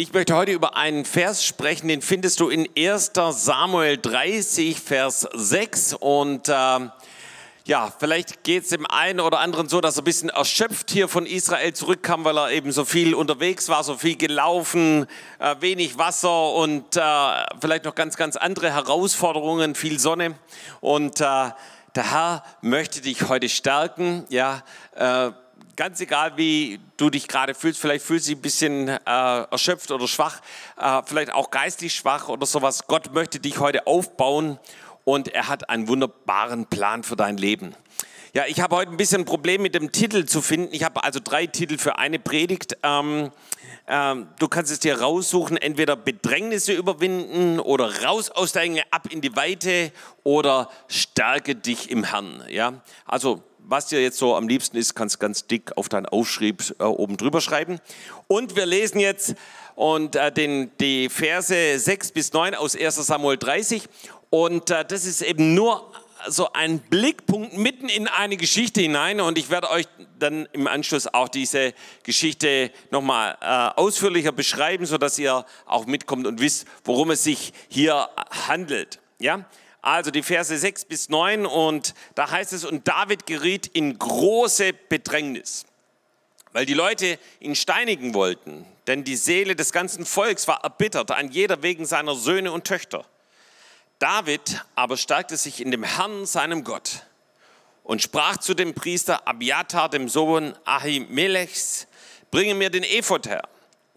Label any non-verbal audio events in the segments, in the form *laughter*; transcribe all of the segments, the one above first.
Ich möchte heute über einen Vers sprechen, den findest du in 1 Samuel 30, Vers 6. Und äh, ja, vielleicht geht es dem einen oder anderen so, dass er ein bisschen erschöpft hier von Israel zurückkam, weil er eben so viel unterwegs war, so viel gelaufen, äh, wenig Wasser und äh, vielleicht noch ganz, ganz andere Herausforderungen, viel Sonne. Und äh, der Herr möchte dich heute stärken, ja, äh, ganz egal, wie du dich gerade fühlst, vielleicht fühlst du dich ein bisschen äh, erschöpft oder schwach, äh, vielleicht auch geistlich schwach oder sowas. Gott möchte dich heute aufbauen und er hat einen wunderbaren Plan für dein Leben. Ja, ich habe heute ein bisschen ein Problem mit dem Titel zu finden. Ich habe also drei Titel für eine Predigt. Ähm, ähm, du kannst es dir raussuchen, entweder Bedrängnisse überwinden oder raus aus der Enge, ab in die Weite oder stärke dich im Herrn. Ja, also was dir jetzt so am liebsten ist, kannst ganz dick auf deinen Aufschrieb äh, oben drüber schreiben. Und wir lesen jetzt und, äh, den, die Verse 6 bis 9 aus 1 Samuel 30. Und äh, das ist eben nur so ein Blickpunkt mitten in eine Geschichte hinein. Und ich werde euch dann im Anschluss auch diese Geschichte nochmal äh, ausführlicher beschreiben, sodass ihr auch mitkommt und wisst, worum es sich hier handelt. Ja? Also die Verse 6 bis 9 und da heißt es, und David geriet in große Bedrängnis, weil die Leute ihn steinigen wollten, denn die Seele des ganzen Volks war erbittert an jeder wegen seiner Söhne und Töchter. David aber stärkte sich in dem Herrn, seinem Gott, und sprach zu dem Priester Abiatar, dem Sohn Ahimelechs, bringe mir den Ephod her.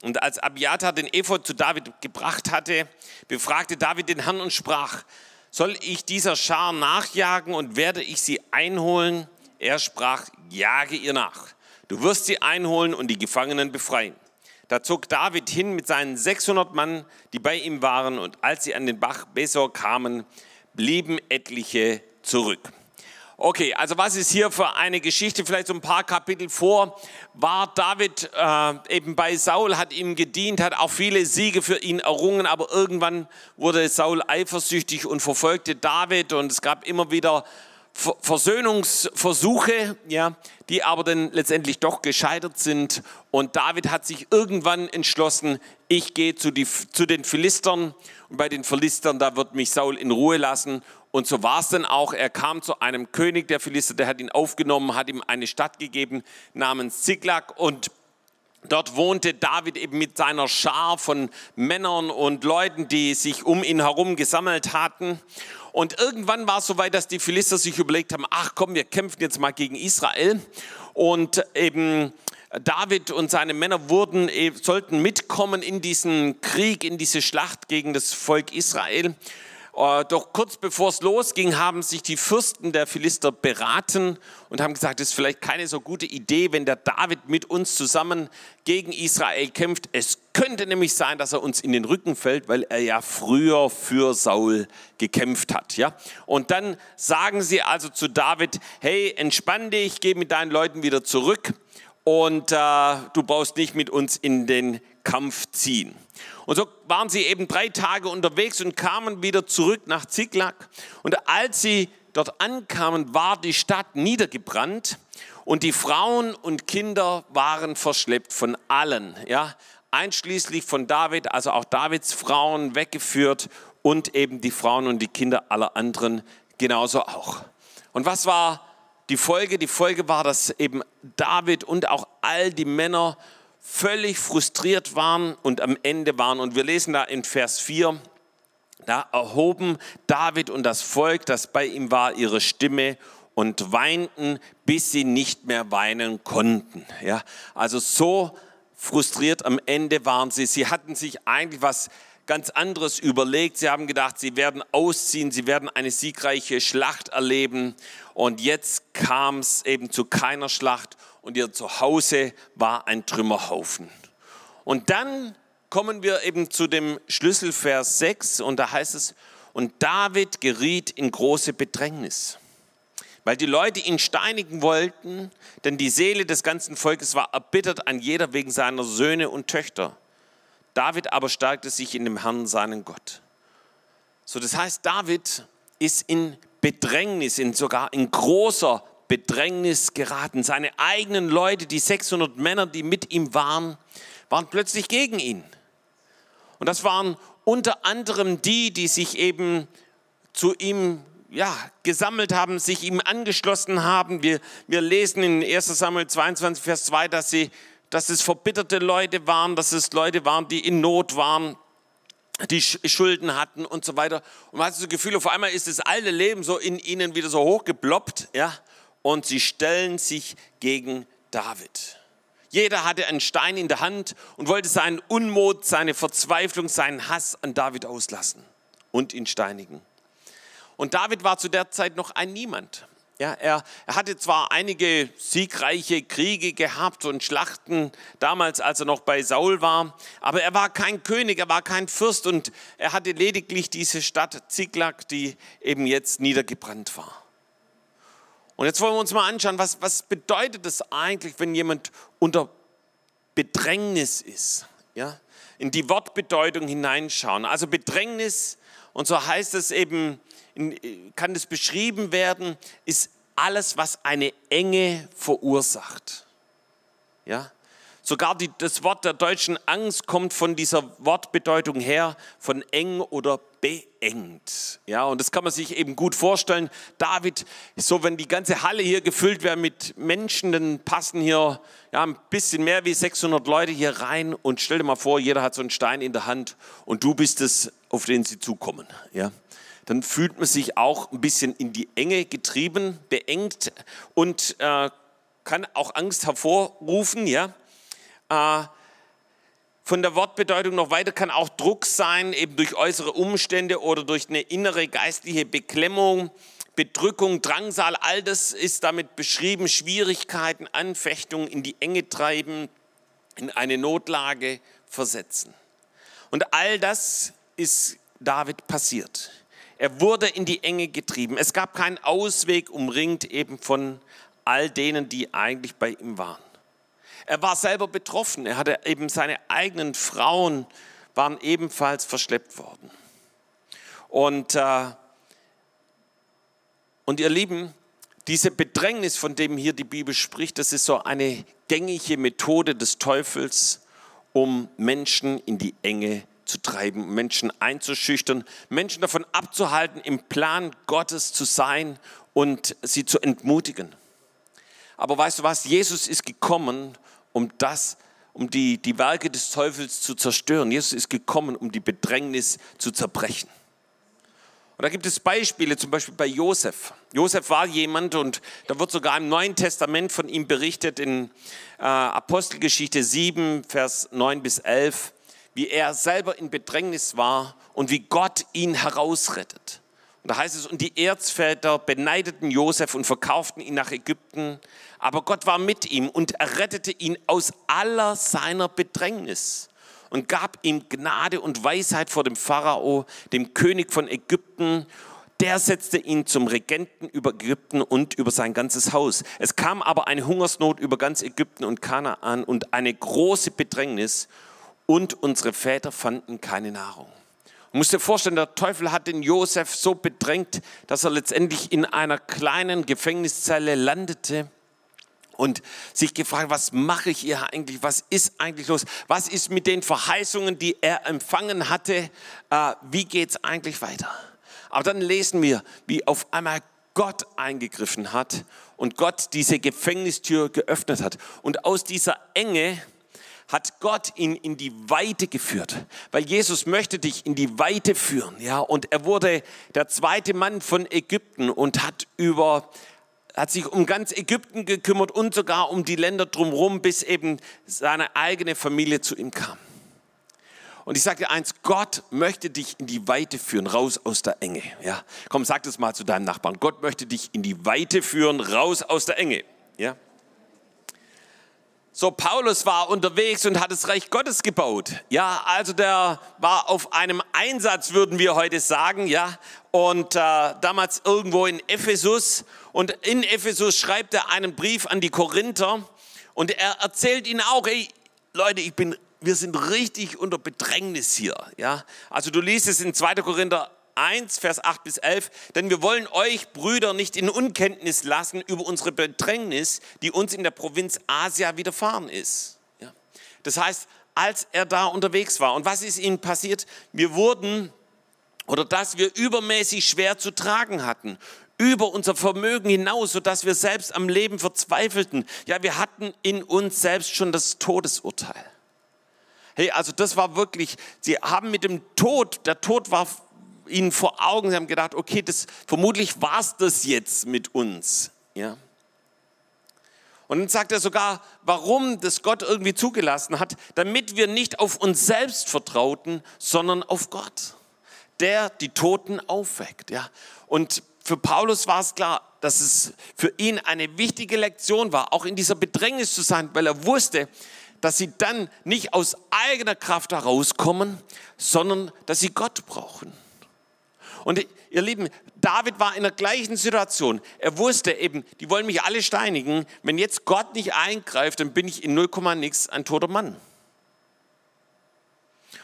Und als Abiatar den Ephod zu David gebracht hatte, befragte David den Herrn und sprach, soll ich dieser Schar nachjagen und werde ich sie einholen? Er sprach, jage ihr nach. Du wirst sie einholen und die Gefangenen befreien. Da zog David hin mit seinen 600 Mann, die bei ihm waren, und als sie an den Bach Besor kamen, blieben etliche zurück. Okay, also was ist hier für eine Geschichte? Vielleicht so ein paar Kapitel vor war David äh, eben bei Saul, hat ihm gedient, hat auch viele Siege für ihn errungen, aber irgendwann wurde Saul eifersüchtig und verfolgte David und es gab immer wieder Versöhnungsversuche, ja, die aber dann letztendlich doch gescheitert sind. Und David hat sich irgendwann entschlossen, ich gehe zu, die, zu den Philistern und bei den Philistern, da wird mich Saul in Ruhe lassen. Und so war es dann auch. Er kam zu einem König der Philister, der hat ihn aufgenommen, hat ihm eine Stadt gegeben namens Ziklag und Dort wohnte David eben mit seiner Schar von Männern und Leuten, die sich um ihn herum gesammelt hatten. Und irgendwann war es so weit, dass die Philister sich überlegt haben, ach komm, wir kämpfen jetzt mal gegen Israel. Und eben David und seine Männer wurden, eh, sollten mitkommen in diesen Krieg, in diese Schlacht gegen das Volk Israel. Äh, doch kurz bevor es losging, haben sich die Fürsten der Philister beraten und haben gesagt, es ist vielleicht keine so gute Idee, wenn der David mit uns zusammen gegen Israel kämpft. Es könnte nämlich sein, dass er uns in den Rücken fällt, weil er ja früher für Saul gekämpft hat. Ja? Und dann sagen sie also zu David, hey, entspann dich, geh mit deinen Leuten wieder zurück und äh, du brauchst nicht mit uns in den Kampf ziehen. Und so waren sie eben drei Tage unterwegs und kamen wieder zurück nach Ziklag. Und als sie dort ankamen, war die Stadt niedergebrannt und die Frauen und Kinder waren verschleppt von allen, ja, einschließlich von David, also auch Davids Frauen weggeführt und eben die Frauen und die Kinder aller anderen genauso auch. Und was war die Folge? Die Folge war, dass eben David und auch all die Männer völlig frustriert waren und am Ende waren. Und wir lesen da in Vers 4, da erhoben David und das Volk, das bei ihm war, ihre Stimme und weinten, bis sie nicht mehr weinen konnten. Ja, also so frustriert am Ende waren sie. Sie hatten sich eigentlich was ganz anderes überlegt. Sie haben gedacht, sie werden ausziehen, sie werden eine siegreiche Schlacht erleben. Und jetzt kam es eben zu keiner Schlacht und ihr Zuhause war ein Trümmerhaufen. Und dann kommen wir eben zu dem Schlüsselvers 6 und da heißt es, und David geriet in große Bedrängnis, weil die Leute ihn steinigen wollten, denn die Seele des ganzen Volkes war erbittert an jeder wegen seiner Söhne und Töchter. David aber stärkte sich in dem Herrn, seinen Gott. So, das heißt, David ist in Bedrängnis, in sogar in großer Bedrängnis geraten. Seine eigenen Leute, die 600 Männer, die mit ihm waren, waren plötzlich gegen ihn. Und das waren unter anderem die, die sich eben zu ihm ja, gesammelt haben, sich ihm angeschlossen haben. Wir, wir lesen in 1 Samuel 22, Vers 2, dass, sie, dass es verbitterte Leute waren, dass es Leute waren, die in Not waren, die Schulden hatten und so weiter. Und man hat das Gefühl, auf einmal ist das alte Leben so in ihnen wieder so hochgeploppt, ja, und sie stellen sich gegen David. Jeder hatte einen Stein in der Hand und wollte seinen Unmut, seine Verzweiflung, seinen Hass an David auslassen und ihn steinigen. Und David war zu der Zeit noch ein Niemand. Ja, er, er, hatte zwar einige siegreiche Kriege gehabt und Schlachten damals, als er noch bei Saul war, aber er war kein König, er war kein Fürst und er hatte lediglich diese Stadt Ziklag, die eben jetzt niedergebrannt war. Und jetzt wollen wir uns mal anschauen, was, was bedeutet es eigentlich, wenn jemand unter Bedrängnis ist? Ja? In die Wortbedeutung hineinschauen. Also Bedrängnis, und so heißt es eben, kann das beschrieben werden, ist alles, was eine Enge verursacht. Ja? Sogar die, das Wort der deutschen Angst kommt von dieser Wortbedeutung her, von eng oder beengt. Ja, und das kann man sich eben gut vorstellen. David, so wenn die ganze Halle hier gefüllt wäre mit Menschen, dann passen hier ja, ein bisschen mehr wie 600 Leute hier rein. Und stell dir mal vor, jeder hat so einen Stein in der Hand und du bist es, auf den sie zukommen. Ja, dann fühlt man sich auch ein bisschen in die Enge getrieben, beengt und äh, kann auch Angst hervorrufen. Ja, äh, von der Wortbedeutung noch weiter kann auch Druck sein, eben durch äußere Umstände oder durch eine innere geistliche Beklemmung, Bedrückung, Drangsal, all das ist damit beschrieben, Schwierigkeiten, Anfechtungen in die Enge treiben, in eine Notlage versetzen. Und all das ist David passiert. Er wurde in die Enge getrieben. Es gab keinen Ausweg, umringt eben von all denen, die eigentlich bei ihm waren. Er war selber betroffen. Er hatte eben seine eigenen Frauen waren ebenfalls verschleppt worden. Und, äh, und ihr Lieben, diese Bedrängnis, von dem hier die Bibel spricht, das ist so eine gängige Methode des Teufels, um Menschen in die Enge zu treiben, Menschen einzuschüchtern, Menschen davon abzuhalten, im Plan Gottes zu sein und sie zu entmutigen. Aber weißt du was? Jesus ist gekommen, um das, um die, die Werke des Teufels zu zerstören. Jesus ist gekommen, um die Bedrängnis zu zerbrechen. Und da gibt es Beispiele, zum Beispiel bei Josef. Josef war jemand und da wird sogar im Neuen Testament von ihm berichtet in äh, Apostelgeschichte 7, Vers 9 bis 11, wie er selber in Bedrängnis war und wie Gott ihn herausrettet. Und da heißt es, und die Erzväter beneideten Josef und verkauften ihn nach Ägypten, aber Gott war mit ihm und errettete ihn aus aller seiner Bedrängnis und gab ihm Gnade und Weisheit vor dem Pharao, dem König von Ägypten. Der setzte ihn zum Regenten über Ägypten und über sein ganzes Haus. Es kam aber eine Hungersnot über ganz Ägypten und Kanaan und eine große Bedrängnis und unsere Väter fanden keine Nahrung. Du musst dir vorstellen, der Teufel hat den Josef so bedrängt, dass er letztendlich in einer kleinen Gefängniszelle landete und sich gefragt, was mache ich hier eigentlich? Was ist eigentlich los? Was ist mit den Verheißungen, die er empfangen hatte? Äh, wie geht es eigentlich weiter? Aber dann lesen wir, wie auf einmal Gott eingegriffen hat und Gott diese Gefängnistür geöffnet hat. Und aus dieser Enge hat Gott ihn in die Weite geführt, weil Jesus möchte dich in die Weite führen, ja, und er wurde der zweite Mann von Ägypten und hat über hat sich um ganz Ägypten gekümmert und sogar um die Länder drumherum, bis eben seine eigene Familie zu ihm kam. Und ich sage dir eins, Gott möchte dich in die Weite führen, raus aus der Enge. Ja, komm, sag das mal zu deinem Nachbarn. Gott möchte dich in die Weite führen, raus aus der Enge. Ja. So, Paulus war unterwegs und hat das Reich Gottes gebaut. Ja, also der war auf einem Einsatz, würden wir heute sagen, ja. Und äh, damals irgendwo in Ephesus. Und in Ephesus schreibt er einen Brief an die Korinther. Und er erzählt ihnen auch, ey, Leute, ich bin, wir sind richtig unter Bedrängnis hier, ja. Also du liest es in 2. Korinther 1, Vers 8 bis 11, denn wir wollen euch, Brüder, nicht in Unkenntnis lassen über unsere Bedrängnis, die uns in der Provinz Asia widerfahren ist. Ja. Das heißt, als er da unterwegs war. Und was ist ihnen passiert? Wir wurden, oder dass wir übermäßig schwer zu tragen hatten, über unser Vermögen hinaus, sodass wir selbst am Leben verzweifelten. Ja, wir hatten in uns selbst schon das Todesurteil. Hey, also das war wirklich, sie haben mit dem Tod, der Tod war ihnen vor Augen, sie haben gedacht, okay, das, vermutlich war es das jetzt mit uns. Ja. Und dann sagt er sogar, warum das Gott irgendwie zugelassen hat, damit wir nicht auf uns selbst vertrauten, sondern auf Gott, der die Toten aufweckt. Ja. Und für Paulus war es klar, dass es für ihn eine wichtige Lektion war, auch in dieser Bedrängnis zu sein, weil er wusste, dass sie dann nicht aus eigener Kraft herauskommen, sondern dass sie Gott brauchen. Und ihr Lieben, David war in der gleichen Situation. Er wusste eben, die wollen mich alle steinigen. Wenn jetzt Gott nicht eingreift, dann bin ich in 0, nix ein toter Mann.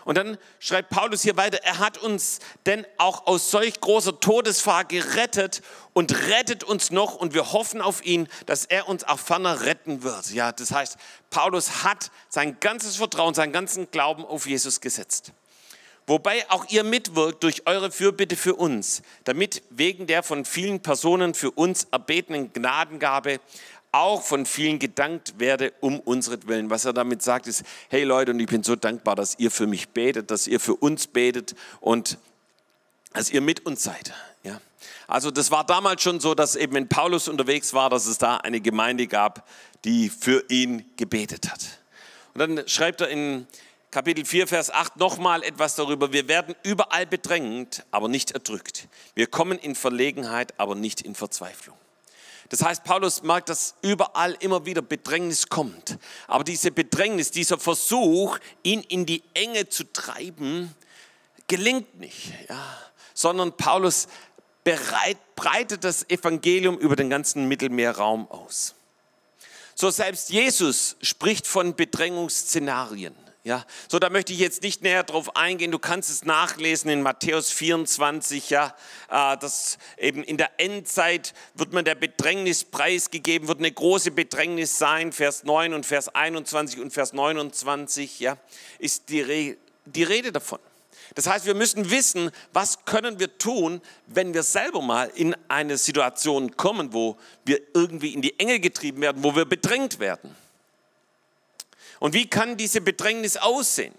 Und dann schreibt Paulus hier weiter, er hat uns denn auch aus solch großer Todesfahr gerettet und rettet uns noch und wir hoffen auf ihn, dass er uns auch ferner retten wird. Ja, das heißt, Paulus hat sein ganzes Vertrauen, seinen ganzen Glauben auf Jesus gesetzt. Wobei auch ihr mitwirkt durch eure Fürbitte für uns, damit wegen der von vielen Personen für uns erbetenen Gnadengabe auch von vielen gedankt werde um unseren Was er damit sagt, ist, hey Leute, und ich bin so dankbar, dass ihr für mich betet, dass ihr für uns betet und dass ihr mit uns seid. Ja. Also das war damals schon so, dass eben wenn Paulus unterwegs war, dass es da eine Gemeinde gab, die für ihn gebetet hat. Und dann schreibt er in Kapitel 4, Vers 8 nochmal etwas darüber. Wir werden überall bedrängt, aber nicht erdrückt. Wir kommen in Verlegenheit, aber nicht in Verzweiflung. Das heißt, Paulus merkt, dass überall immer wieder Bedrängnis kommt. Aber diese Bedrängnis, dieser Versuch, ihn in die Enge zu treiben, gelingt nicht, ja. sondern Paulus bereit, breitet das Evangelium über den ganzen Mittelmeerraum aus. So selbst Jesus spricht von Bedrängungsszenarien. Ja, so da möchte ich jetzt nicht näher drauf eingehen. Du kannst es nachlesen in Matthäus 24, ja, äh, dass eben in der Endzeit wird man der Bedrängnis preisgegeben, wird eine große Bedrängnis sein. Vers 9 und Vers 21 und Vers 29, ja, ist die, Re die Rede davon. Das heißt, wir müssen wissen, was können wir tun, wenn wir selber mal in eine Situation kommen, wo wir irgendwie in die Enge getrieben werden, wo wir bedrängt werden. Und wie kann diese Bedrängnis aussehen?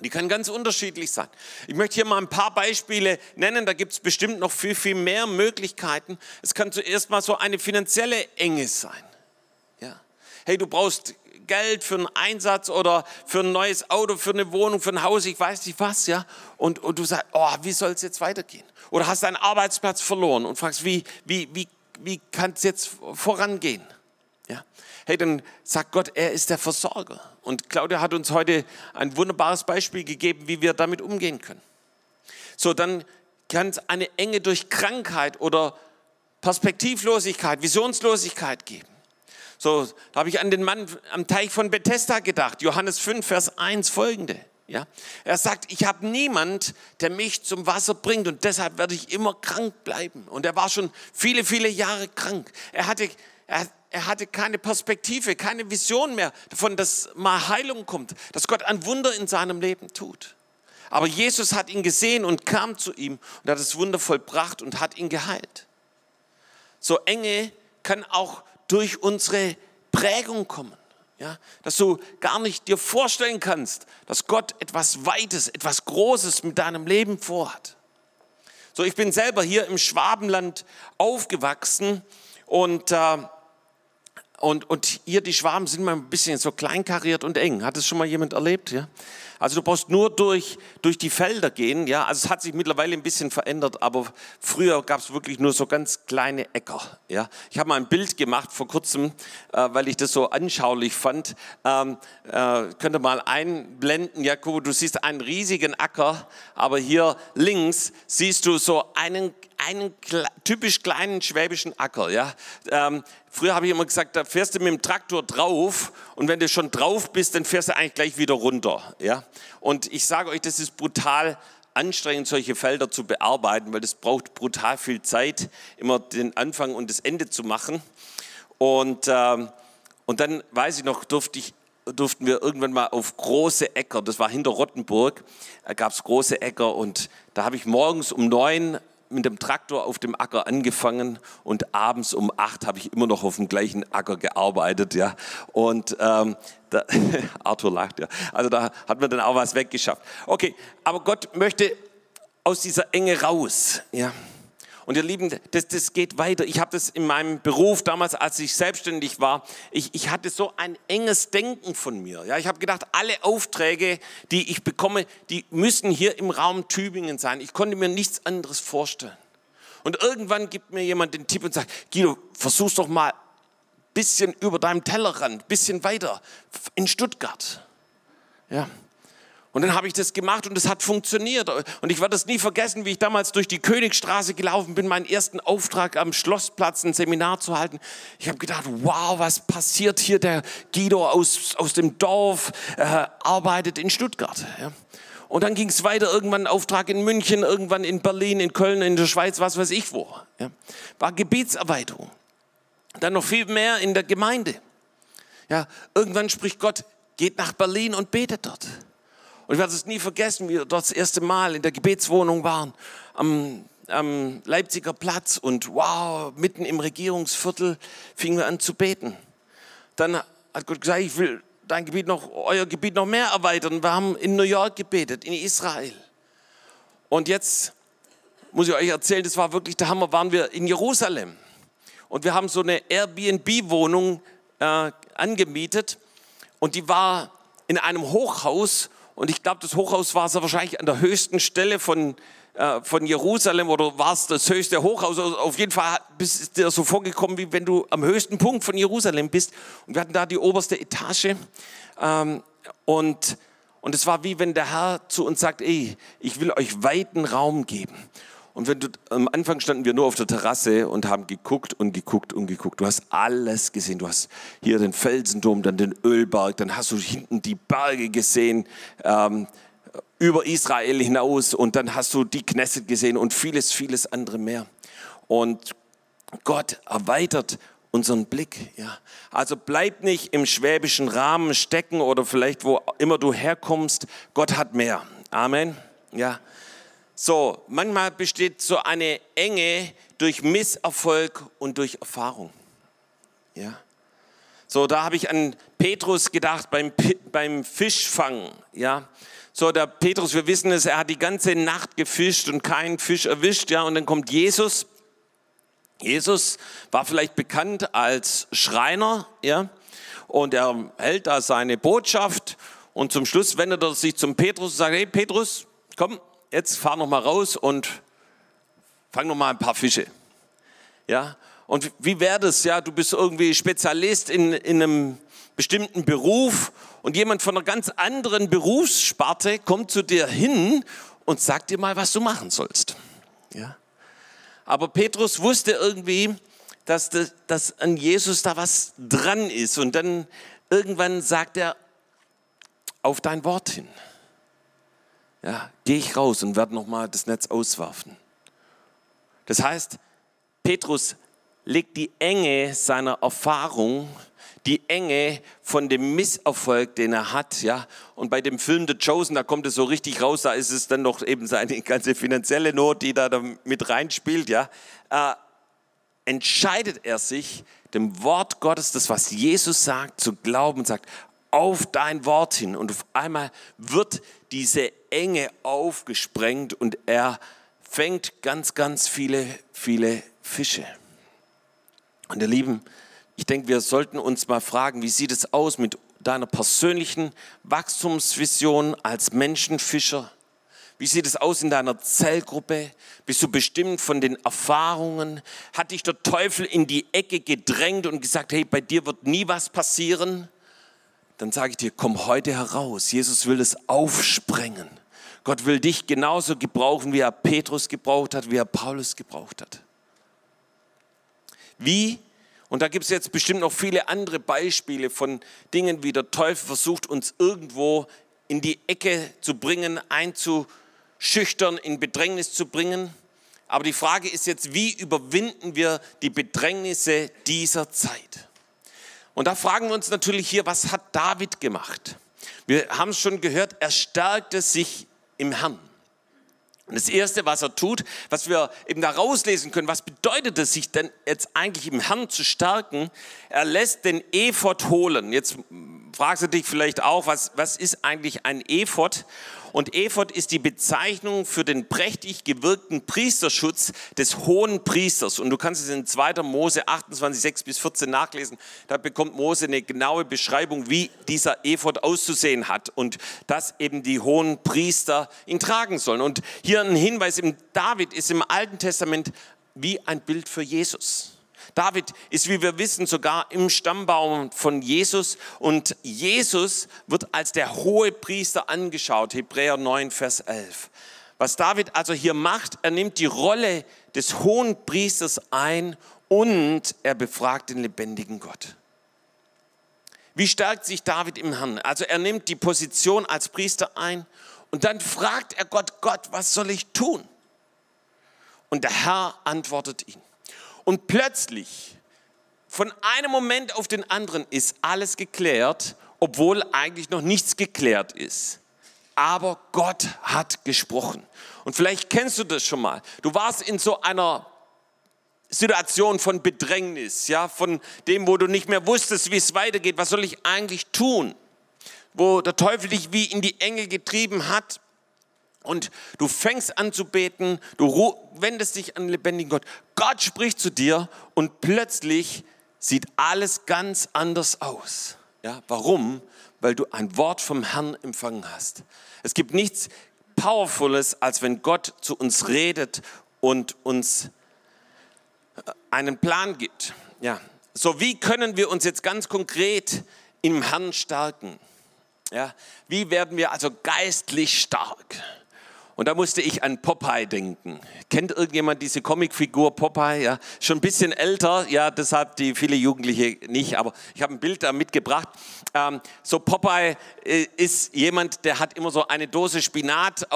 Die kann ganz unterschiedlich sein. Ich möchte hier mal ein paar Beispiele nennen, da gibt es bestimmt noch viel, viel mehr Möglichkeiten. Es kann zuerst mal so eine finanzielle Enge sein. Ja. Hey, du brauchst Geld für einen Einsatz oder für ein neues Auto, für eine Wohnung, für ein Haus, ich weiß nicht was, ja. Und, und du sagst, oh, wie soll es jetzt weitergehen? Oder hast deinen Arbeitsplatz verloren und fragst, wie, wie, wie, wie kann es jetzt vorangehen? Ja hey, dann sagt Gott, er ist der Versorger. Und Claudia hat uns heute ein wunderbares Beispiel gegeben, wie wir damit umgehen können. So, dann kann es eine Enge durch Krankheit oder Perspektivlosigkeit, Visionslosigkeit geben. So, da habe ich an den Mann am Teich von Bethesda gedacht, Johannes 5, Vers 1 folgende. Ja, er sagt, ich habe niemand, der mich zum Wasser bringt und deshalb werde ich immer krank bleiben. Und er war schon viele, viele Jahre krank. Er hatte, er, er hatte keine Perspektive, keine Vision mehr davon, dass mal Heilung kommt, dass Gott ein Wunder in seinem Leben tut. Aber Jesus hat ihn gesehen und kam zu ihm und hat das Wunder vollbracht und hat ihn geheilt. So Enge kann auch durch unsere Prägung kommen. Ja, dass du gar nicht dir vorstellen kannst, dass Gott etwas Weites, etwas Großes mit deinem Leben vorhat. So, ich bin selber hier im Schwabenland aufgewachsen und äh, und, und hier die Schwaben sind mal ein bisschen so kleinkariert und eng. Hat das schon mal jemand erlebt? Ja? Also du brauchst nur durch, durch die Felder gehen. Ja? Also es hat sich mittlerweile ein bisschen verändert, aber früher gab es wirklich nur so ganz kleine Äcker. Ja? Ich habe mal ein Bild gemacht vor kurzem, äh, weil ich das so anschaulich fand. Ähm, äh, könnt ihr mal einblenden, Jakob, du siehst einen riesigen Acker, aber hier links siehst du so einen, einen typisch kleinen schwäbischen Acker. Ja? Ähm, früher habe ich immer gesagt, da fährst du mit dem Traktor drauf und wenn du schon drauf bist, dann fährst du eigentlich gleich wieder runter. Ja? Und ich sage euch, das ist brutal anstrengend, solche Felder zu bearbeiten, weil das braucht brutal viel Zeit, immer den Anfang und das Ende zu machen. Und, äh, und dann weiß ich noch, durfte ich durften wir irgendwann mal auf große Äcker, das war hinter Rottenburg, da gab es große Äcker und da habe ich morgens um neun mit dem Traktor auf dem Acker angefangen und abends um acht habe ich immer noch auf dem gleichen Acker gearbeitet, ja. Und ähm, da, *laughs* Arthur lacht, ja. Also da hat man dann auch was weggeschafft. Okay, aber Gott möchte aus dieser Enge raus, ja. Und ihr Lieben, das, das geht weiter. Ich habe das in meinem Beruf damals, als ich selbstständig war, ich, ich hatte so ein enges Denken von mir. Ja, ich habe gedacht, alle Aufträge, die ich bekomme, die müssen hier im Raum Tübingen sein. Ich konnte mir nichts anderes vorstellen. Und irgendwann gibt mir jemand den Tipp und sagt, Guido, versuch's doch mal ein bisschen über deinem Tellerrand, ein bisschen weiter, in Stuttgart. Ja, und dann habe ich das gemacht und es hat funktioniert. Und ich werde das nie vergessen, wie ich damals durch die Königstraße gelaufen bin, meinen ersten Auftrag am Schlossplatz, ein Seminar zu halten. Ich habe gedacht, wow, was passiert hier? Der Guido aus, aus dem Dorf äh, arbeitet in Stuttgart. Ja. Und dann ging es weiter, irgendwann ein Auftrag in München, irgendwann in Berlin, in Köln, in der Schweiz, was weiß ich wo. Ja. War Gebietserweiterung. Dann noch viel mehr in der Gemeinde. Ja, irgendwann spricht Gott, geht nach Berlin und betet dort. Und ich werde es nie vergessen, wie wir dort das erste Mal in der Gebetswohnung waren, am, am Leipziger Platz und wow, mitten im Regierungsviertel fingen wir an zu beten. Dann hat Gott gesagt, ich will dein Gebiet noch, euer Gebiet noch mehr erweitern. Wir haben in New York gebetet, in Israel. Und jetzt muss ich euch erzählen, das war wirklich der Hammer, waren wir in Jerusalem. Und wir haben so eine Airbnb-Wohnung äh, angemietet und die war in einem Hochhaus und ich glaube, das Hochhaus war so wahrscheinlich an der höchsten Stelle von, äh, von Jerusalem oder war es das höchste Hochhaus. Also auf jeden Fall ist dir so vorgekommen, wie wenn du am höchsten Punkt von Jerusalem bist. Und wir hatten da die oberste Etage. Ähm, und, und es war wie wenn der Herr zu uns sagt, ey, ich will euch weiten Raum geben. Und wenn du, am Anfang standen wir nur auf der Terrasse und haben geguckt und geguckt und geguckt. Du hast alles gesehen. Du hast hier den Felsendom, dann den Ölberg, dann hast du hinten die Berge gesehen, ähm, über Israel hinaus und dann hast du die Knesset gesehen und vieles, vieles andere mehr. Und Gott erweitert unseren Blick. Ja. Also bleib nicht im schwäbischen Rahmen stecken oder vielleicht wo immer du herkommst. Gott hat mehr. Amen. Ja. So, manchmal besteht so eine Enge durch Misserfolg und durch Erfahrung. Ja. So, da habe ich an Petrus gedacht beim, beim Fischfang. Ja. So, der Petrus, wir wissen es, er hat die ganze Nacht gefischt und keinen Fisch erwischt. Ja, und dann kommt Jesus. Jesus war vielleicht bekannt als Schreiner. Ja. Und er hält da seine Botschaft. Und zum Schluss wendet er sich zum Petrus und sagt, hey Petrus, komm, jetzt fahr noch mal raus und fang noch mal ein paar Fische. Ja, und wie wäre das, ja, du bist irgendwie Spezialist in, in einem bestimmten Beruf und jemand von einer ganz anderen Berufssparte kommt zu dir hin und sagt dir mal, was du machen sollst. Ja. Aber Petrus wusste irgendwie, dass, das, dass an Jesus da was dran ist und dann irgendwann sagt er, auf dein Wort hin ja, gehe ich raus und werde nochmal das Netz auswerfen. Das heißt, Petrus legt die Enge seiner Erfahrung, die Enge von dem Misserfolg, den er hat, ja. Und bei dem Film The Chosen, da kommt es so richtig raus, da ist es dann noch eben seine *laughs* ganze finanzielle Not, die da mit reinspielt, ja. Äh, entscheidet er sich, dem Wort Gottes, das was Jesus sagt, zu glauben und sagt, auf dein Wort hin. Und auf einmal wird diese Enge aufgesprengt und er fängt ganz, ganz viele, viele Fische. Und ihr Lieben, ich denke, wir sollten uns mal fragen, wie sieht es aus mit deiner persönlichen Wachstumsvision als Menschenfischer? Wie sieht es aus in deiner Zellgruppe? Bist du bestimmt von den Erfahrungen? Hat dich der Teufel in die Ecke gedrängt und gesagt, hey, bei dir wird nie was passieren? Dann sage ich dir, komm heute heraus. Jesus will es aufsprengen. Gott will dich genauso gebrauchen, wie er Petrus gebraucht hat, wie er Paulus gebraucht hat. Wie? Und da gibt es jetzt bestimmt noch viele andere Beispiele von Dingen, wie der Teufel versucht, uns irgendwo in die Ecke zu bringen, einzuschüchtern, in Bedrängnis zu bringen. Aber die Frage ist jetzt, wie überwinden wir die Bedrängnisse dieser Zeit? Und da fragen wir uns natürlich hier, was hat David gemacht? Wir haben es schon gehört, er stärkte sich im Herrn. Und das Erste, was er tut, was wir eben da rauslesen können, was bedeutet es, sich denn jetzt eigentlich im Herrn zu stärken? Er lässt den Ephod holen. Jetzt fragst du dich vielleicht auch, was, was ist eigentlich ein Ephod? Und Ephod ist die Bezeichnung für den prächtig gewirkten Priesterschutz des hohen Priesters. Und du kannst es in 2. Mose 28, 6 bis 14 nachlesen. Da bekommt Mose eine genaue Beschreibung, wie dieser Ephod auszusehen hat und dass eben die hohen Priester ihn tragen sollen. Und hier ein Hinweis, David ist im Alten Testament wie ein Bild für Jesus. David ist, wie wir wissen, sogar im Stammbaum von Jesus und Jesus wird als der hohe Priester angeschaut, Hebräer 9, Vers 11. Was David also hier macht, er nimmt die Rolle des hohen Priesters ein und er befragt den lebendigen Gott. Wie stärkt sich David im Herrn? Also er nimmt die Position als Priester ein und dann fragt er Gott, Gott, was soll ich tun? Und der Herr antwortet ihn. Und plötzlich, von einem Moment auf den anderen, ist alles geklärt, obwohl eigentlich noch nichts geklärt ist. Aber Gott hat gesprochen. Und vielleicht kennst du das schon mal. Du warst in so einer Situation von Bedrängnis, ja, von dem, wo du nicht mehr wusstest, wie es weitergeht. Was soll ich eigentlich tun? Wo der Teufel dich wie in die Enge getrieben hat und du fängst an zu beten, du wendest dich an den lebendigen Gott. Gott spricht zu dir und plötzlich sieht alles ganz anders aus. Ja, warum? Weil du ein Wort vom Herrn empfangen hast. Es gibt nichts Powervolles, als wenn Gott zu uns redet und uns äh, einen Plan gibt. Ja, so wie können wir uns jetzt ganz konkret im Herrn stärken? Ja, wie werden wir also geistlich stark? Und da musste ich an Popeye denken. Kennt irgendjemand diese Comicfigur Popeye? Ja, schon ein bisschen älter, ja, deshalb die viele Jugendliche nicht, aber ich habe ein Bild da mitgebracht. Ähm, so Popeye äh, ist jemand, der hat immer so eine Dose Spinat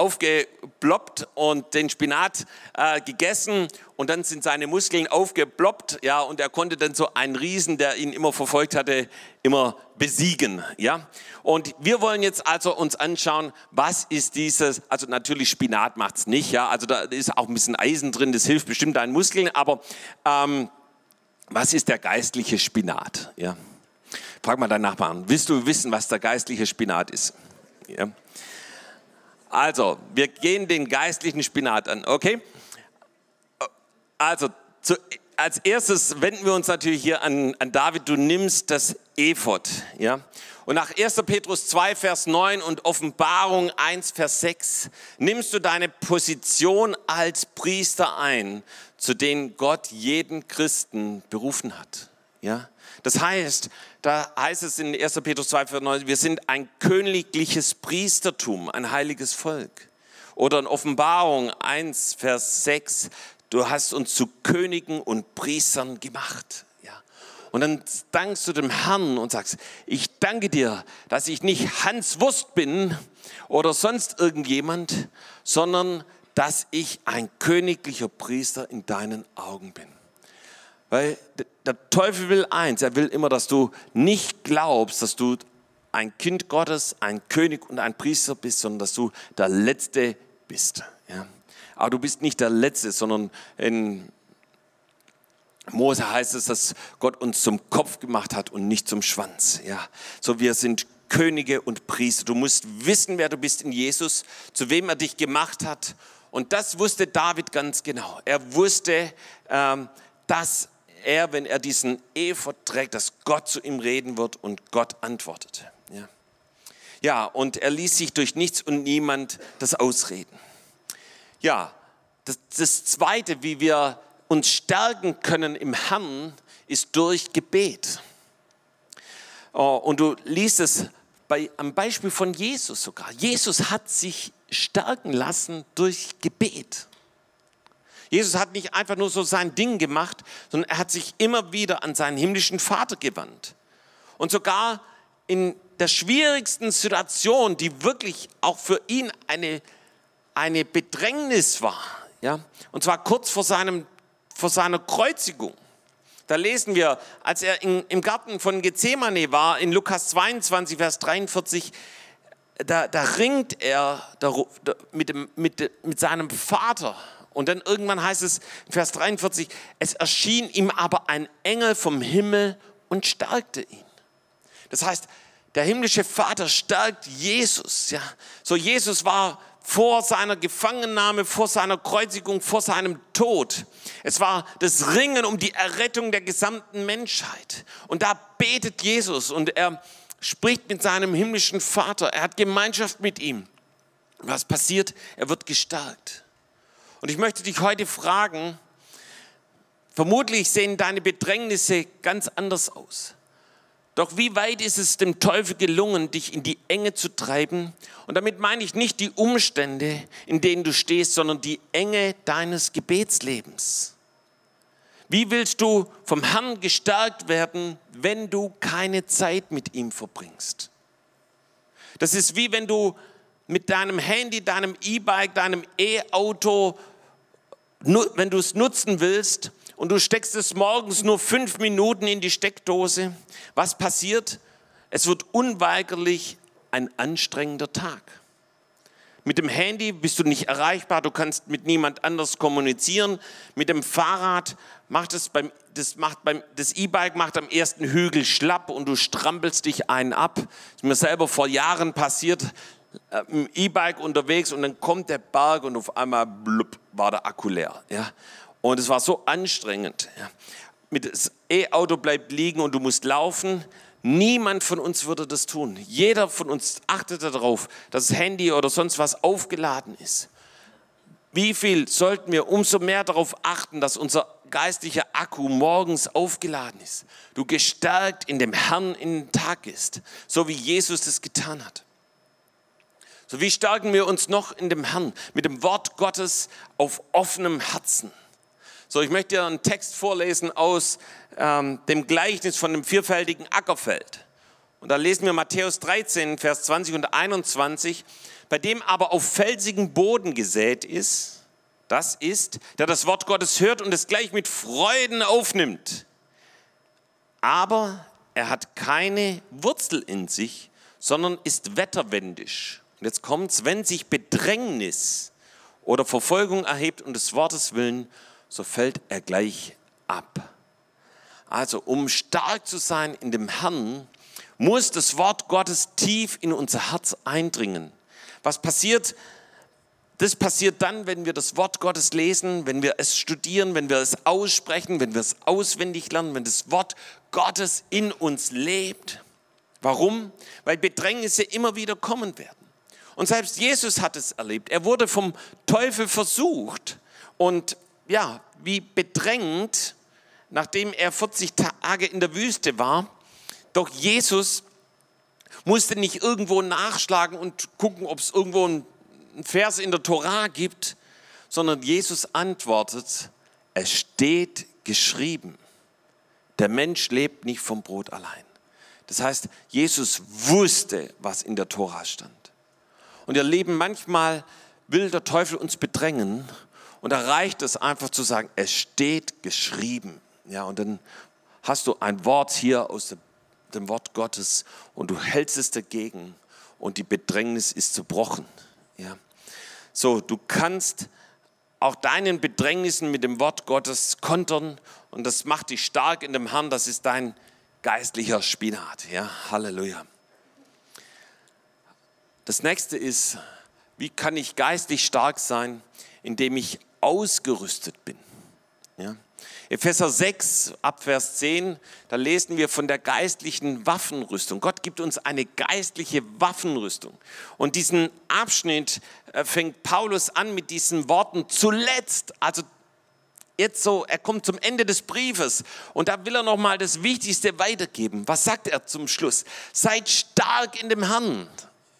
aufgeploppt und den Spinat äh, gegessen und dann sind seine Muskeln aufgeploppt, ja, und er konnte dann so einen Riesen, der ihn immer verfolgt hatte, immer besiegen, ja. Und wir wollen jetzt also uns anschauen, was ist dieses, also natürlich Spinat macht's nicht, ja, also da ist auch ein bisschen Eisen drin, das hilft bestimmt deinen Muskeln, aber ähm, was ist der geistliche Spinat, ja? Frag mal deinen Nachbarn, willst du wissen, was der geistliche Spinat ist? Ja. Also, wir gehen den geistlichen Spinat an, okay? Also, zu, als erstes wenden wir uns natürlich hier an, an David. Du nimmst das Ephod, ja. Und nach 1. Petrus 2, Vers 9 und Offenbarung 1, Vers 6 nimmst du deine Position als Priester ein, zu denen Gott jeden Christen berufen hat. Ja? Das heißt, da heißt es in 1. Petrus 2, Vers 9, wir sind ein königliches Priestertum, ein heiliges Volk. Oder in Offenbarung 1, Vers 6, du hast uns zu Königen und Priestern gemacht. Und dann dankst du dem Herrn und sagst, ich danke dir, dass ich nicht Hans Wurst bin oder sonst irgendjemand, sondern dass ich ein königlicher Priester in deinen Augen bin. Weil der Teufel will eins, er will immer, dass du nicht glaubst, dass du ein Kind Gottes, ein König und ein Priester bist, sondern dass du der Letzte bist. Ja. Aber du bist nicht der Letzte, sondern in Mose heißt es, dass Gott uns zum Kopf gemacht hat und nicht zum Schwanz. Ja, so wir sind Könige und Priester. Du musst wissen, wer du bist in Jesus, zu wem er dich gemacht hat. Und das wusste David ganz genau. Er wusste, ähm, dass er, wenn er diesen Ephod trägt, dass Gott zu ihm reden wird und Gott antwortet. Ja, ja und er ließ sich durch nichts und niemand das ausreden. Ja, das, das Zweite, wie wir uns stärken können im Herrn, ist durch Gebet. Oh, und du liest es bei, am Beispiel von Jesus sogar. Jesus hat sich stärken lassen durch Gebet. Jesus hat nicht einfach nur so sein Ding gemacht, sondern er hat sich immer wieder an seinen himmlischen Vater gewandt. Und sogar in der schwierigsten Situation, die wirklich auch für ihn eine eine Bedrängnis war. Ja? Und zwar kurz vor, seinem, vor seiner Kreuzigung. Da lesen wir, als er in, im Garten von Gethsemane war, in Lukas 22, Vers 43, da, da ringt er mit, dem, mit, mit seinem Vater. Und dann irgendwann heißt es, Vers 43, es erschien ihm aber ein Engel vom Himmel und stärkte ihn. Das heißt, der himmlische Vater stärkt Jesus. Ja. So Jesus war vor seiner Gefangennahme, vor seiner Kreuzigung, vor seinem Tod. Es war das Ringen um die Errettung der gesamten Menschheit. Und da betet Jesus und er spricht mit seinem himmlischen Vater. Er hat Gemeinschaft mit ihm. Was passiert? Er wird gestärkt. Und ich möchte dich heute fragen, vermutlich sehen deine Bedrängnisse ganz anders aus. Doch wie weit ist es dem Teufel gelungen, dich in die Enge zu treiben? Und damit meine ich nicht die Umstände, in denen du stehst, sondern die Enge deines Gebetslebens. Wie willst du vom Herrn gestärkt werden, wenn du keine Zeit mit ihm verbringst? Das ist wie wenn du mit deinem Handy, deinem E-Bike, deinem E-Auto, wenn du es nutzen willst und du steckst es morgens nur fünf Minuten in die Steckdose, was passiert? Es wird unweigerlich ein anstrengender Tag. Mit dem Handy bist du nicht erreichbar, du kannst mit niemand anders kommunizieren. Mit dem Fahrrad macht es beim, das macht beim, das E-Bike macht am ersten Hügel schlapp und du strampelst dich einen ab. Das ist mir selber vor Jahren passiert, äh, im E-Bike unterwegs und dann kommt der Berg und auf einmal blub, war der Akku leer. Ja? Und es war so anstrengend. Ja. Mit das E-Auto bleibt liegen und du musst laufen. Niemand von uns würde das tun. Jeder von uns achtet darauf, dass das Handy oder sonst was aufgeladen ist. Wie viel sollten wir umso mehr darauf achten, dass unser geistlicher Akku morgens aufgeladen ist, du gestärkt in dem Herrn in den Tag ist, so wie Jesus das getan hat. So wie stärken wir uns noch in dem Herrn mit dem Wort Gottes auf offenem Herzen. So, ich möchte dir einen Text vorlesen aus ähm, dem Gleichnis von dem vierfältigen Ackerfeld. Und da lesen wir Matthäus 13, Vers 20 und 21. Bei dem aber auf felsigen Boden gesät ist, das ist, der das Wort Gottes hört und es gleich mit Freuden aufnimmt. Aber er hat keine Wurzel in sich, sondern ist wetterwendisch. Und jetzt kommt's, wenn sich Bedrängnis oder Verfolgung erhebt um des Wortes willen, so fällt er gleich ab. Also um stark zu sein in dem Herrn, muss das Wort Gottes tief in unser Herz eindringen. Was passiert? Das passiert dann, wenn wir das Wort Gottes lesen, wenn wir es studieren, wenn wir es aussprechen, wenn wir es auswendig lernen, wenn das Wort Gottes in uns lebt. Warum? Weil Bedrängnisse immer wieder kommen werden. Und selbst Jesus hat es erlebt. Er wurde vom Teufel versucht und ja, wie bedrängt, nachdem er 40 Tage in der Wüste war. Doch Jesus musste nicht irgendwo nachschlagen und gucken, ob es irgendwo einen Vers in der Torah gibt, sondern Jesus antwortet, es steht geschrieben, der Mensch lebt nicht vom Brot allein. Das heißt, Jesus wusste, was in der Tora stand. Und ihr Leben, manchmal will der Teufel uns bedrängen und da reicht es einfach zu sagen, es steht geschrieben. Ja, und dann hast du ein Wort hier aus dem Wort Gottes und du hältst es dagegen und die Bedrängnis ist zerbrochen. Ja. So, du kannst auch deinen Bedrängnissen mit dem Wort Gottes kontern und das macht dich stark in dem Herrn. Das ist dein geistlicher Spinat. Ja, Halleluja. Das nächste ist, wie kann ich geistlich stark sein, indem ich ausgerüstet bin. Ja. Epheser 6, Abvers 10, da lesen wir von der geistlichen Waffenrüstung. Gott gibt uns eine geistliche Waffenrüstung. Und diesen Abschnitt äh, fängt Paulus an mit diesen Worten zuletzt, also jetzt so, er kommt zum Ende des Briefes und da will er nochmal das Wichtigste weitergeben. Was sagt er zum Schluss? Seid stark in dem Herrn.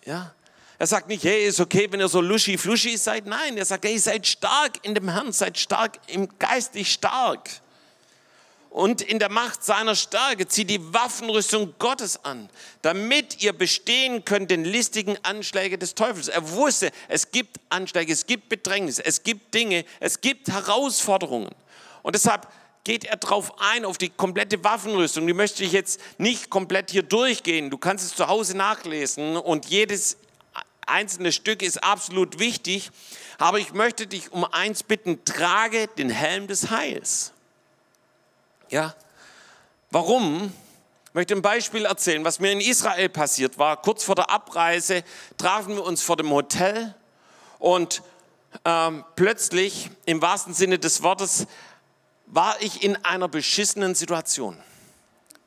Ja, er sagt nicht, hey, ist okay, wenn ihr so luschi-fluschi seid. Nein, er sagt, hey, seid stark in dem Herrn, seid stark im geistig stark. Und in der Macht seiner Stärke zieht die Waffenrüstung Gottes an, damit ihr bestehen könnt den listigen Anschläge des Teufels. Er wusste, es gibt Anschläge, es gibt Bedrängnisse, es gibt Dinge, es gibt Herausforderungen. Und deshalb geht er drauf ein, auf die komplette Waffenrüstung. Die möchte ich jetzt nicht komplett hier durchgehen. Du kannst es zu Hause nachlesen und jedes einzelne Stück ist absolut wichtig. Aber ich möchte dich um eins bitten, trage den Helm des Heils. Ja, warum? Ich möchte ein Beispiel erzählen, was mir in Israel passiert war. Kurz vor der Abreise trafen wir uns vor dem Hotel und ähm, plötzlich, im wahrsten Sinne des Wortes, war ich in einer beschissenen Situation.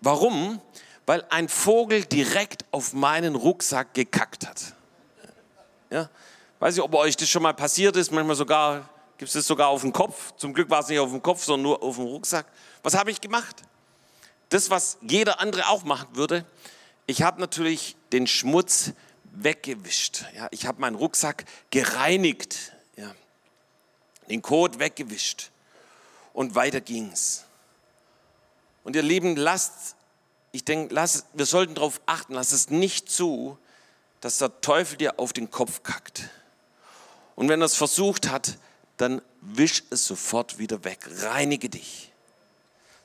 Warum? Weil ein Vogel direkt auf meinen Rucksack gekackt hat. Ja? Weiß ich, ob euch das schon mal passiert ist, manchmal sogar, gibt es das sogar auf dem Kopf. Zum Glück war es nicht auf dem Kopf, sondern nur auf dem Rucksack. Was habe ich gemacht? Das, was jeder andere auch machen würde. Ich habe natürlich den Schmutz weggewischt. Ja, ich habe meinen Rucksack gereinigt. Ja, den Kot weggewischt. Und weiter ging's. Und ihr Lieben, lasst, ich denke, lasst, wir sollten darauf achten, lasst es nicht zu, dass der Teufel dir auf den Kopf kackt. Und wenn er es versucht hat, dann wisch es sofort wieder weg. Reinige dich.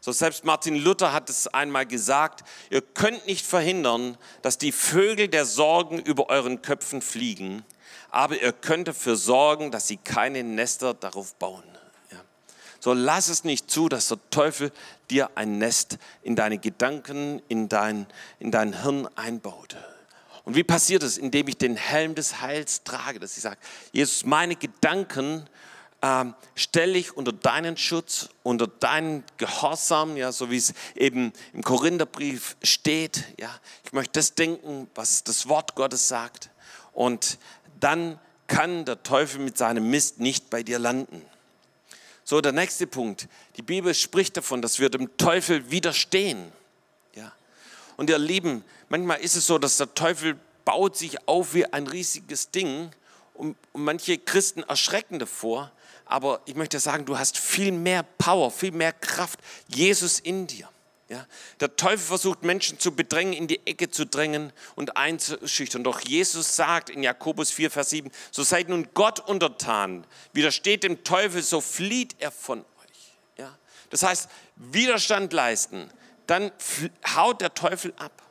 So selbst Martin Luther hat es einmal gesagt, ihr könnt nicht verhindern, dass die Vögel der Sorgen über euren Köpfen fliegen, aber ihr könnt dafür sorgen, dass sie keine Nester darauf bauen. So lass es nicht zu, dass der Teufel dir ein Nest in deine Gedanken, in dein, in dein Hirn einbaut. Und wie passiert es? Indem ich den Helm des Heils trage, dass ich sage, Jesus, meine Gedanken ähm, stelle ich unter deinen Schutz, unter deinen Gehorsam, ja, so wie es eben im Korintherbrief steht. Ja, ich möchte das denken, was das Wort Gottes sagt. Und dann kann der Teufel mit seinem Mist nicht bei dir landen. So, der nächste Punkt. Die Bibel spricht davon, dass wir dem Teufel widerstehen. Ja. Und ihr Lieben, manchmal ist es so, dass der Teufel baut sich auf wie ein riesiges Ding und, und manche Christen erschrecken davor aber ich möchte sagen, du hast viel mehr Power, viel mehr Kraft, Jesus in dir. Ja, der Teufel versucht Menschen zu bedrängen, in die Ecke zu drängen und einzuschüchtern. Doch Jesus sagt in Jakobus 4, Vers 7, so seid nun Gott untertan, widersteht dem Teufel, so flieht er von euch. Ja, das heißt, Widerstand leisten, dann haut der Teufel ab.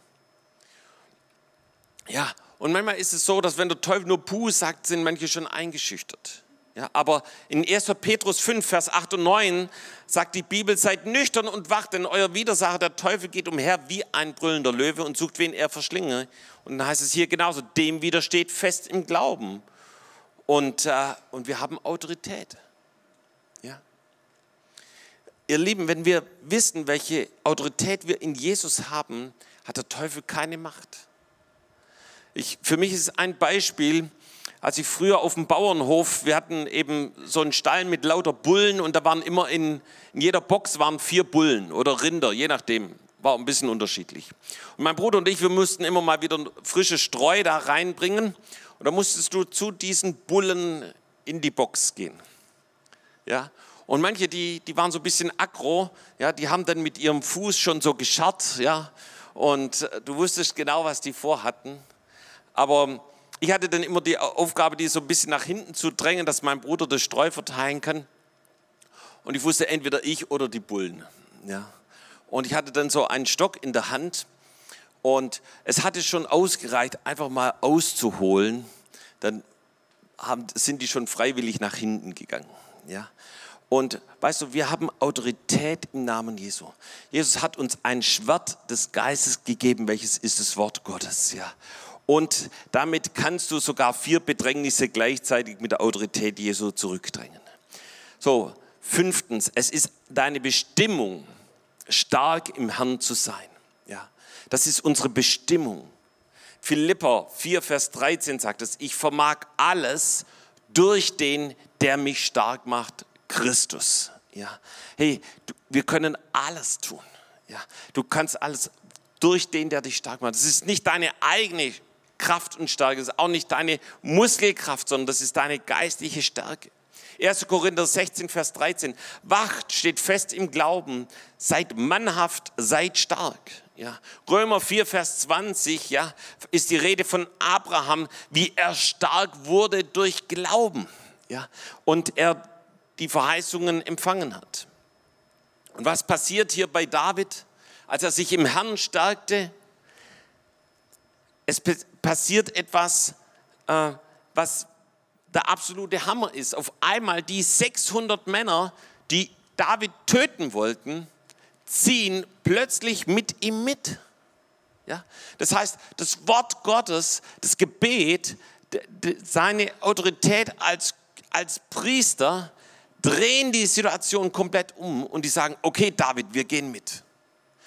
Ja, und manchmal ist es so, dass wenn der Teufel nur Puh sagt, sind manche schon eingeschüchtert. Ja, aber in 1. Petrus 5, Vers 8 und 9 sagt die Bibel, seid nüchtern und wacht, denn euer Widersacher, der Teufel, geht umher wie ein brüllender Löwe und sucht, wen er verschlinge. Und dann heißt es hier genauso, dem widersteht fest im Glauben. Und, äh, und wir haben Autorität. Ja. Ihr Lieben, wenn wir wissen, welche Autorität wir in Jesus haben, hat der Teufel keine Macht. Ich, für mich ist es ein Beispiel, als ich früher auf dem Bauernhof, wir hatten eben so einen Stall mit lauter Bullen und da waren immer in, in jeder Box waren vier Bullen oder Rinder, je nachdem, war ein bisschen unterschiedlich. Und mein Bruder und ich, wir mussten immer mal wieder frische Streu da reinbringen und da musstest du zu diesen Bullen in die Box gehen. Ja, und manche, die, die waren so ein bisschen aggro, ja, die haben dann mit ihrem Fuß schon so gescharrt, ja, und du wusstest genau, was die vorhatten. Aber ich hatte dann immer die Aufgabe, die so ein bisschen nach hinten zu drängen, dass mein Bruder das Streu verteilen kann. Und ich wusste entweder ich oder die Bullen. Ja. Und ich hatte dann so einen Stock in der Hand und es hatte schon ausgereicht, einfach mal auszuholen. Dann haben, sind die schon freiwillig nach hinten gegangen. Ja. Und weißt du, wir haben Autorität im Namen Jesu. Jesus hat uns ein Schwert des Geistes gegeben, welches ist das Wort Gottes. Ja. Und damit kannst du sogar vier Bedrängnisse gleichzeitig mit der Autorität Jesu zurückdrängen. So, fünftens, es ist deine Bestimmung, stark im Herrn zu sein. Ja, das ist unsere Bestimmung. Philippa 4, Vers 13 sagt es, ich vermag alles durch den, der mich stark macht, Christus. Ja, hey, du, wir können alles tun. Ja, du kannst alles durch den, der dich stark macht. Das ist nicht deine eigene Kraft und Stärke. Das ist auch nicht deine Muskelkraft, sondern das ist deine geistliche Stärke. 1. Korinther 16, Vers 13. Wacht, steht fest im Glauben, seid mannhaft, seid stark. Ja. Römer 4, Vers 20 ja, ist die Rede von Abraham, wie er stark wurde durch Glauben ja, und er die Verheißungen empfangen hat. Und was passiert hier bei David, als er sich im Herrn stärkte? Es passiert etwas, äh, was der absolute Hammer ist. Auf einmal die 600 Männer, die David töten wollten, ziehen plötzlich mit ihm mit. Ja? Das heißt, das Wort Gottes, das Gebet, seine Autorität als, als Priester drehen die Situation komplett um und die sagen, okay David, wir gehen mit.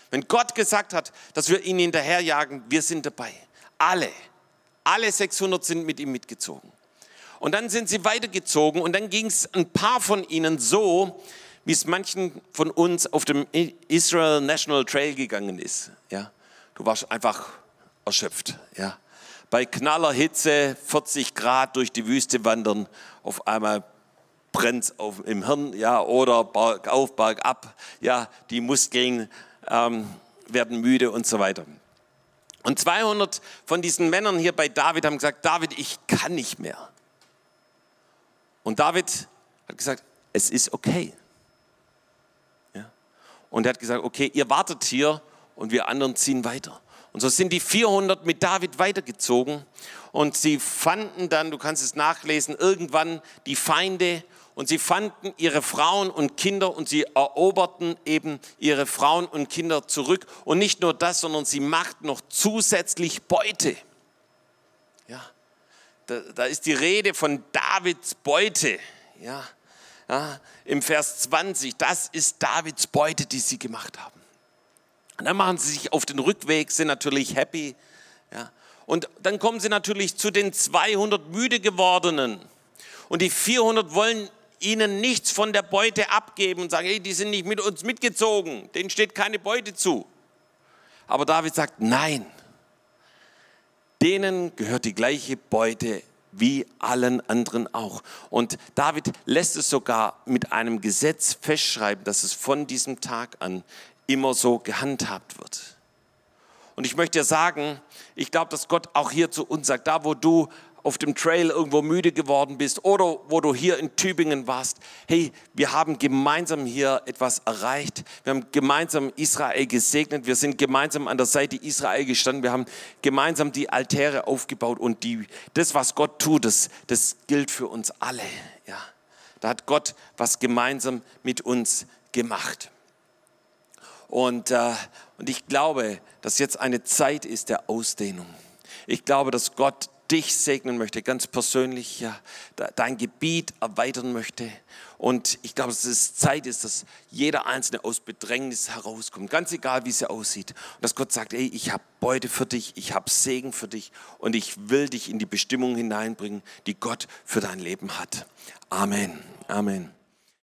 Wenn Gott gesagt hat, dass wir ihn hinterherjagen, wir sind dabei. Alle, alle 600 sind mit ihm mitgezogen. Und dann sind sie weitergezogen und dann ging es ein paar von ihnen so, wie es manchen von uns auf dem Israel National Trail gegangen ist. Ja, du warst einfach erschöpft. Ja, bei knaller Hitze, 40 Grad durch die Wüste wandern, auf einmal brennt es im Hirn, ja, oder bergauf, bergab, ja, die Muskeln ähm, werden müde und so weiter. Und 200 von diesen Männern hier bei David haben gesagt, David, ich kann nicht mehr. Und David hat gesagt, es ist okay. Ja? Und er hat gesagt, okay, ihr wartet hier und wir anderen ziehen weiter. Und so sind die 400 mit David weitergezogen und sie fanden dann, du kannst es nachlesen, irgendwann die Feinde und sie fanden ihre Frauen und Kinder und sie eroberten eben ihre Frauen und Kinder zurück. Und nicht nur das, sondern sie machten noch zusätzlich Beute. Ja, da, da ist die Rede von Davids Beute. Ja, ja, im Vers 20, das ist Davids Beute, die sie gemacht haben. Und dann machen sie sich auf den Rückweg, sind natürlich happy. Ja. Und dann kommen sie natürlich zu den 200 müde gewordenen. Und die 400 wollen ihnen nichts von der Beute abgeben und sagen, hey, die sind nicht mit uns mitgezogen, denen steht keine Beute zu. Aber David sagt, nein, denen gehört die gleiche Beute wie allen anderen auch. Und David lässt es sogar mit einem Gesetz festschreiben, dass es von diesem Tag an immer so gehandhabt wird. Und ich möchte dir sagen, ich glaube, dass Gott auch hier zu uns sagt, da wo du auf dem Trail irgendwo müde geworden bist oder wo du hier in Tübingen warst, hey, wir haben gemeinsam hier etwas erreicht. Wir haben gemeinsam Israel gesegnet. Wir sind gemeinsam an der Seite Israel gestanden. Wir haben gemeinsam die Altäre aufgebaut und die, das, was Gott tut, das, das gilt für uns alle. Ja, da hat Gott was gemeinsam mit uns gemacht. Und, äh, und ich glaube, dass jetzt eine Zeit ist der Ausdehnung. Ich glaube, dass Gott dich segnen möchte, ganz persönlich, ja, dein Gebiet erweitern möchte. Und ich glaube, dass es Zeit ist, dass jeder Einzelne aus Bedrängnis herauskommt, ganz egal, wie es aussieht. Und dass Gott sagt, ey, ich habe Beute für dich, ich habe Segen für dich und ich will dich in die Bestimmung hineinbringen, die Gott für dein Leben hat. Amen. Amen.